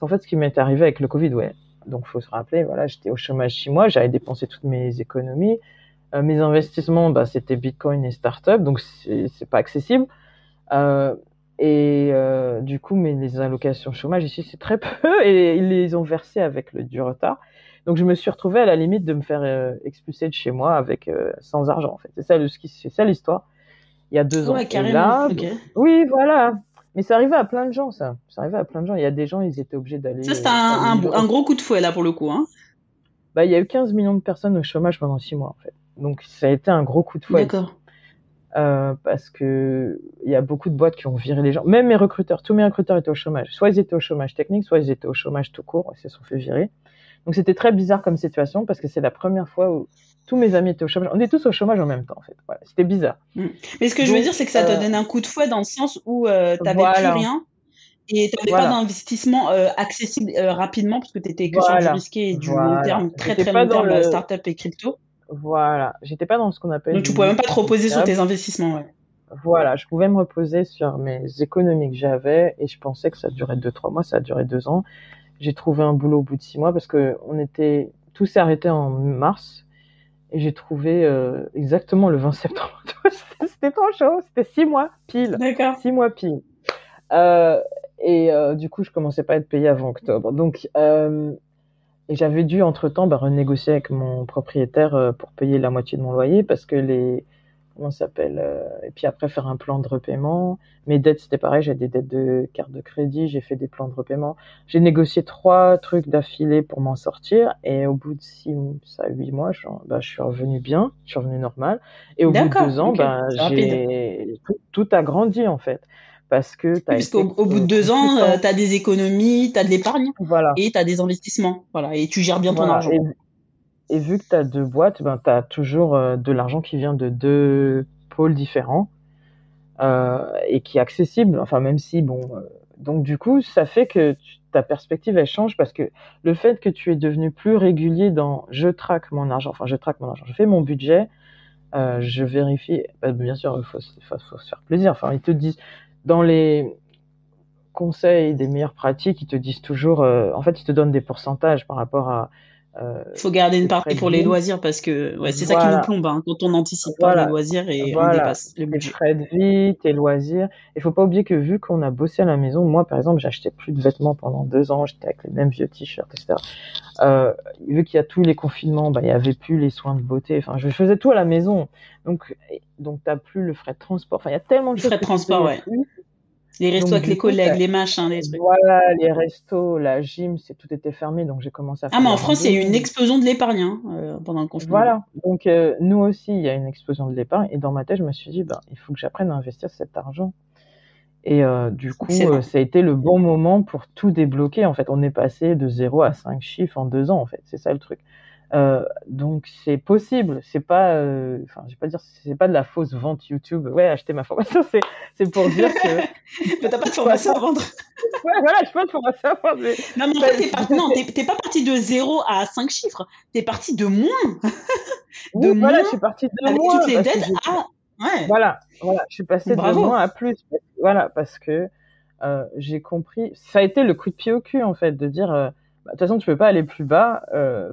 qu'en fait, ce qui m'est arrivé avec le Covid, ouais. Donc, faut se rappeler, voilà, j'étais au chômage six mois, j'avais dépensé toutes mes économies. Euh, mes investissements, bah, c'était Bitcoin et start-up, donc c'est pas accessible. Euh, et euh, du coup, mais les allocations chômage ici, c'est très peu et ils les ont versées avec le, du retard. Donc, je me suis retrouvée à la limite de me faire expulser de chez moi avec sans argent. En fait, c'est ça, c'est ça l'histoire. Il y a deux ouais, ans. Carrément, et là, okay. oui, voilà. Mais ça arrivait à plein de gens, ça. Ça arrivait à plein de gens. Il y a des gens, ils étaient obligés d'aller. Ça, c'était un, un, un, gros coup de fouet là pour le coup. Hein. Bah, il y a eu 15 millions de personnes au chômage pendant six mois, en fait. Donc, ça a été un gros coup de fouet. D'accord. Euh, parce que il y a beaucoup de boîtes qui ont viré les gens. Même mes recruteurs, tous mes recruteurs étaient au chômage. Soit ils étaient au chômage technique, soit ils étaient au chômage tout court et se sont fait virer. Donc c'était très bizarre comme situation parce que c'est la première fois où tous mes amis étaient au chômage. On est tous au chômage en même temps en fait. Voilà, c'était bizarre. Mmh. Mais ce que Donc, je veux dire, c'est que ça te euh... donne un coup de fouet dans le sens où euh, t'avais voilà. plus rien et t'avais voilà. pas d'investissement euh, accessible euh, rapidement parce que t'étais que voilà. sur du risqué et du long terme, très très long terme, le... startup et crypto. Voilà, j'étais pas dans ce qu'on appelle. Donc tu pouvais même pas te reposer sur tes investissements, ouais. Voilà, je pouvais me reposer sur mes économies que j'avais et je pensais que ça durait deux trois mois, ça a duré deux ans. J'ai trouvé un boulot au bout de six mois parce que on était tout s'est arrêté en mars et j'ai trouvé euh, exactement le 20 septembre. c'était trop chaud, c'était six mois pile. D'accord. Six mois pile. Euh, et euh, du coup, je commençais pas à être payé avant octobre. Donc et j'avais dû entre-temps bah, renégocier avec mon propriétaire pour payer la moitié de mon loyer parce que les comment s'appelle euh, et puis après faire un plan de repaiement. Mes dettes c'était pareil, j'ai des dettes de carte de crédit, j'ai fait des plans de repaiement. J'ai négocié trois trucs d'affilée pour m'en sortir et au bout de six ça huit mois, je, bah, je suis revenu bien, je suis revenu normal et au bout de deux ans, okay. bah, j'ai tout, tout a grandi en fait parce que parce qu'au au bout de deux ans, euh, tu as des économies, tu as de l'épargne voilà. et tu as des investissements. Voilà, et tu gères bien ton voilà. argent. Et, et, vu que tu as deux boîtes, ben, tu as toujours euh, de l'argent qui vient de deux pôles différents euh, et qui est accessible. Enfin, même si, bon. Euh, donc, du coup, ça fait que ta perspective, elle change parce que le fait que tu es devenu plus régulier dans je traque mon argent, enfin, je traque mon argent, je fais mon budget, je vérifie. Bien sûr, il faut, faut, se faire plaisir. Enfin, ils te disent dans les conseils des meilleures pratiques, ils te disent toujours, en fait, ils te donnent des pourcentages par rapport à. Euh, faut garder une partie pour les loisirs parce que ouais, c'est voilà. ça qui nous plombe hein, quand on n'anticipe voilà. pas les loisirs et voilà. on dépasse le budget. Les frais de vie, tes loisirs. Il faut pas oublier que vu qu'on a bossé à la maison, moi par exemple, j'achetais plus de vêtements pendant deux ans, j'étais avec les mêmes vieux t-shirts, etc. Euh, vu qu'il y a tous les confinements, bah, il y avait plus les soins de beauté. Enfin, je faisais tout à la maison, donc donc t'as plus le frais de transport. Enfin, il y a tellement de le choses. Frais de transport, ouais. Plus. Les restos avec les collègues, les machins, les trucs. Voilà, les restos, la gym, c'est tout était fermé, donc j'ai commencé à. Ah, mais en France, il y a eu une explosion de l'épargne hein, euh, pendant le confinement. Voilà, donc euh, nous aussi, il y a une explosion de l'épargne, et dans ma tête, je me suis dit, ben, il faut que j'apprenne à investir cet argent. Et euh, du coup, ça a été le bon moment pour tout débloquer. En fait, on est passé de 0 à 5 chiffres en deux ans, en fait. C'est ça le truc. Euh, donc c'est possible, c'est pas, euh, enfin, je vais pas dire, c'est pas de la fausse vente YouTube. Ouais, acheter ma formation, c'est, c'est pour dire que. mais t'as pas de formation à vendre. ouais, voilà, je pas de formation à vendre. Mais... Non, mais en fait, t'es, par... non, t'es, t'es pas parti de 0 à 5 chiffres, t'es parti de moins. de oui, moins. Voilà, je suis parti de avec moins. toutes les dettes à. Ouais. Voilà, voilà, je suis passé de moins à plus. Voilà, parce que euh, j'ai compris. Ça a été le coup de pied au cul, en fait, de dire. Euh, de toute façon, tu peux pas aller plus bas. Euh,